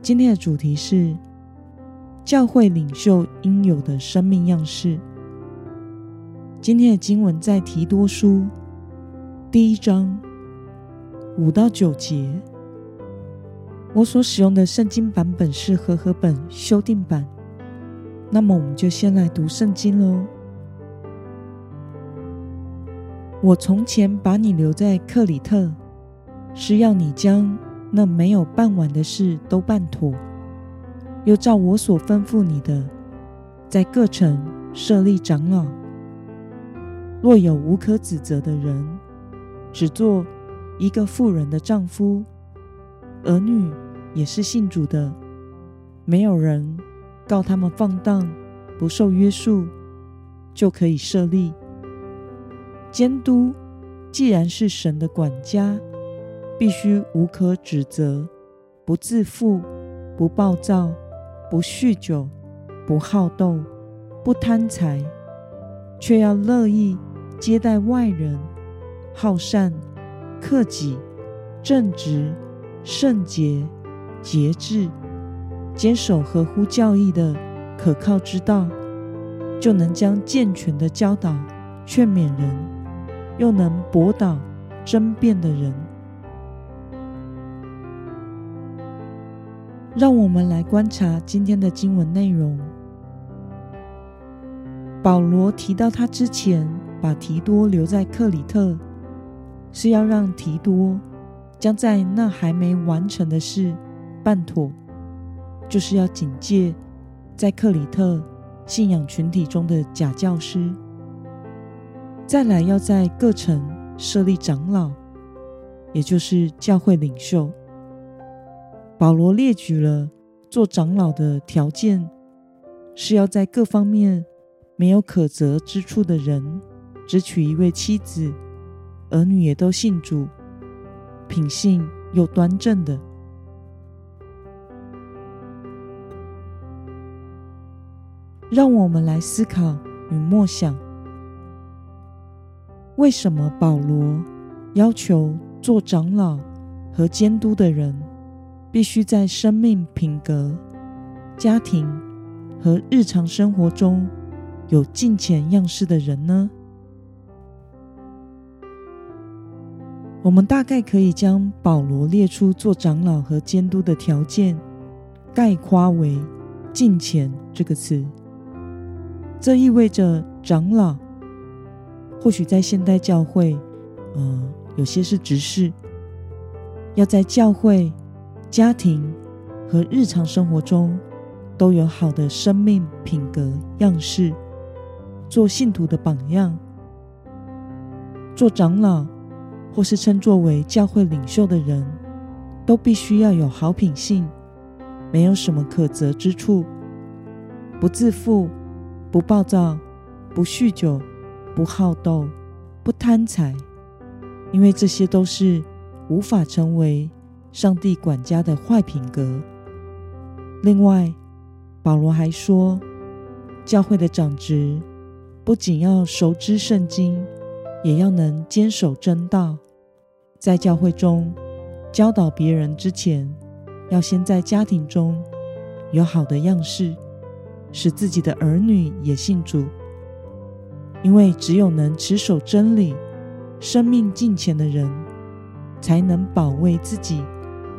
今天的主题是教会领袖应有的生命样式。今天的经文在提多书第一章五到九节。我所使用的圣经版本是和合本修订版。那么，我们就先来读圣经喽。我从前把你留在克里特，是要你将。那没有办完的事都办妥，又照我所吩咐你的，在各城设立长老。若有无可指责的人，只做一个妇人的丈夫，儿女也是信主的，没有人告他们放荡不受约束，就可以设立监督。既然是神的管家。必须无可指责，不自负，不暴躁，不酗酒，不好斗，不贪财，却要乐意接待外人，好善，克己，正直，圣洁，节制，坚守合乎教义的可靠之道，就能将健全的教导劝勉人，又能驳倒争辩的人。让我们来观察今天的经文内容。保罗提到，他之前把提多留在克里特，是要让提多将在那还没完成的事办妥，就是要警戒在克里特信仰群体中的假教师。再来，要在各城设立长老，也就是教会领袖。保罗列举了做长老的条件，是要在各方面没有可责之处的人，只娶一位妻子，儿女也都信主，品性又端正的。让我们来思考与默想：为什么保罗要求做长老和监督的人？必须在生命品格、家庭和日常生活中有敬虔样式的人呢？我们大概可以将保罗列出做长老和监督的条件概括为“敬虔”这个词。这意味着长老或许在现代教会，呃，有些是执事，要在教会。家庭和日常生活中都有好的生命品格样式，做信徒的榜样，做长老或是称作为教会领袖的人，都必须要有好品性，没有什么可责之处，不自负，不暴躁，不酗酒，不好斗，不贪财，因为这些都是无法成为。上帝管家的坏品格。另外，保罗还说，教会的长职不仅要熟知圣经，也要能坚守真道。在教会中教导别人之前，要先在家庭中有好的样式，使自己的儿女也信主。因为只有能持守真理、生命敬虔的人，才能保卫自己。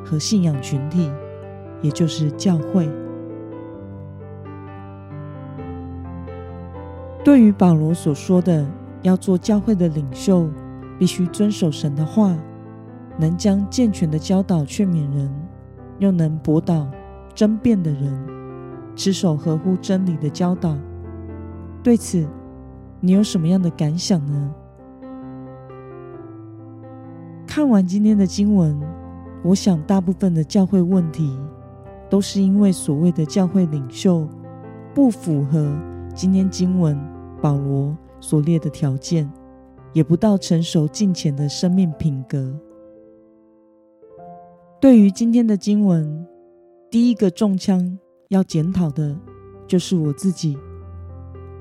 和信仰群体，也就是教会。对于保罗所说的要做教会的领袖，必须遵守神的话，能将健全的教导劝勉人，又能驳倒争辩的人，持守合乎真理的教导。对此，你有什么样的感想呢？看完今天的经文。我想大部分的教会问题，都是因为所谓的教会领袖不符合今天经文保罗所列的条件，也不到成熟敬虔的生命品格。对于今天的经文，第一个中枪要检讨的就是我自己，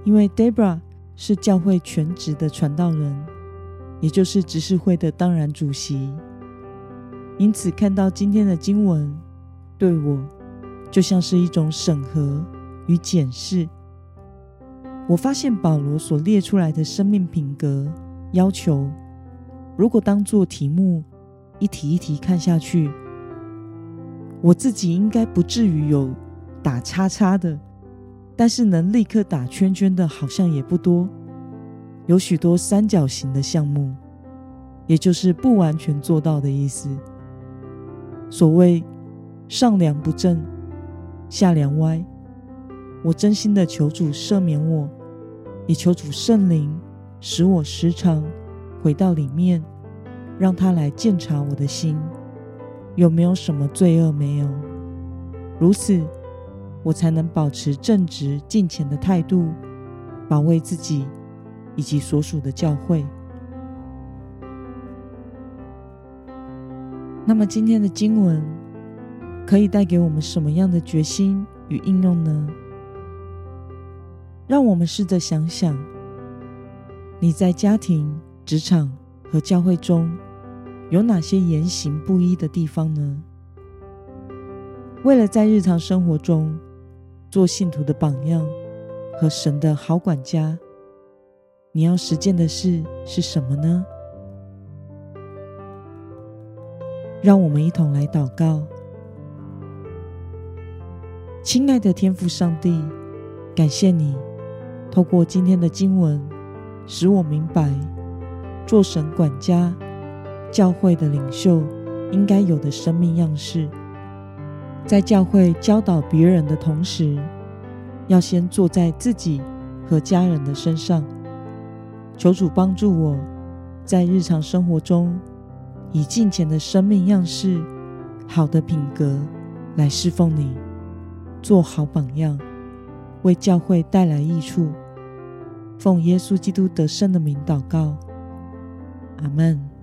因为 Debra 是教会全职的传道人，也就是执事会的当然主席。因此，看到今天的经文，对我就像是一种审核与检视。我发现保罗所列出来的生命品格要求，如果当做题目一题一题看下去，我自己应该不至于有打叉叉的，但是能立刻打圈圈的，好像也不多。有许多三角形的项目，也就是不完全做到的意思。所谓上梁不正下梁歪，我真心的求主赦免我，也求主圣灵使我时常回到里面，让他来鉴察我的心。有没有什么罪恶没有，如此我才能保持正直敬虔的态度，保卫自己以及所属的教会。那么今天的经文可以带给我们什么样的决心与应用呢？让我们试着想想，你在家庭、职场和教会中有哪些言行不一的地方呢？为了在日常生活中做信徒的榜样和神的好管家，你要实践的事是什么呢？让我们一同来祷告，亲爱的天父上帝，感谢你透过今天的经文，使我明白做神管家、教会的领袖应该有的生命样式。在教会教导别人的同时，要先坐在自己和家人的身上。求主帮助我在日常生活中。以敬虔的生命样式、好的品格来侍奉你，做好榜样，为教会带来益处。奉耶稣基督得胜的名祷告，阿门。